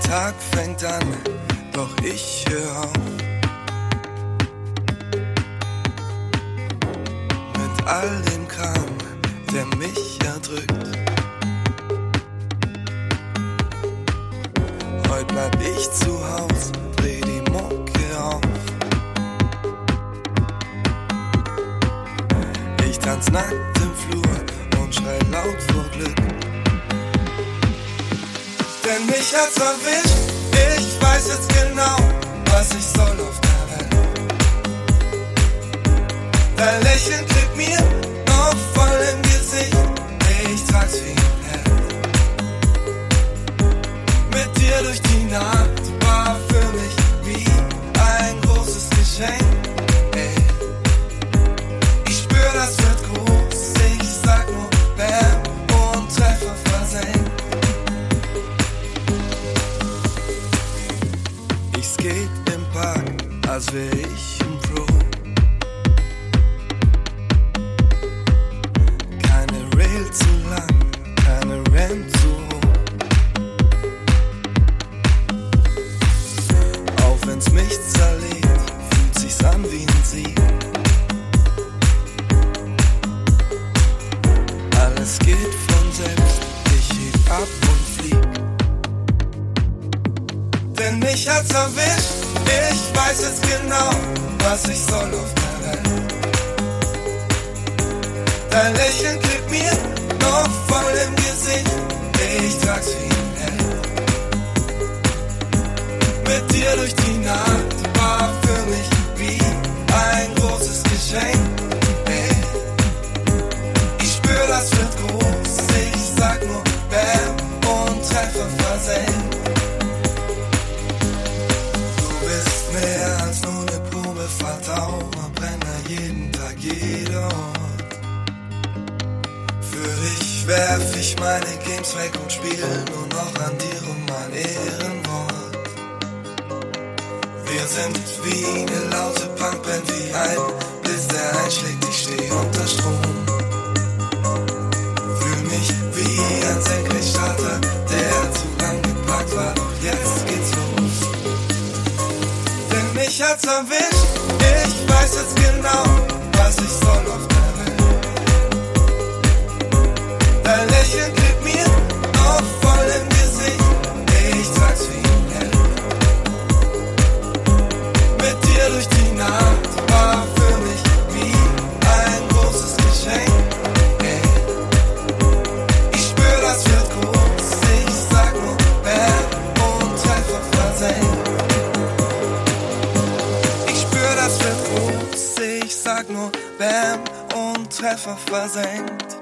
Tag fängt an, doch ich höre auf. Mit all dem Kram, der mich erdrückt. Heute bleib ich zu Haus, dreh die Mucke auf. Ich tanz nackt im Flur und schrei laut vor Glück. Denn mich hat's erwischt, ich weiß jetzt genau, was ich soll auf der Welt. Dein Lächeln klebt mir noch voll im Gesicht, ich trag's wie Ich skate im Park, als wär ich ein Pro. Keine Rail zu lang, keine Ramp zu hoch. Auch wenn's mich zerlegt, fühlt sich's an wie ein Sieg. Alles geht von selbst, Denn mich hat's erwischt, ich weiß jetzt genau, was ich soll auf der Welt. Dein Lächeln klebt mir noch voll im Gesicht, ich trag's wie Dauerbrenner, jeden Tag, jeder Ort. Für dich werf ich meine Games weg und spiel nur noch an dir um mein Ehrenwort. Wir sind wie eine laute Punkband, wie ein Blitz, der einschlägt, ich steh unter Strom. Fühl mich wie ein Senkrechtstarter, der zu lang gepackt war, doch jetzt geht's los. Denn mich hat's erwischt, weiß jetzt genau, was ich soll Bam und Treffer versenkt.